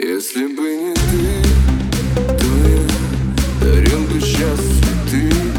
Если бы не ты, то я дарил бы сейчас цветы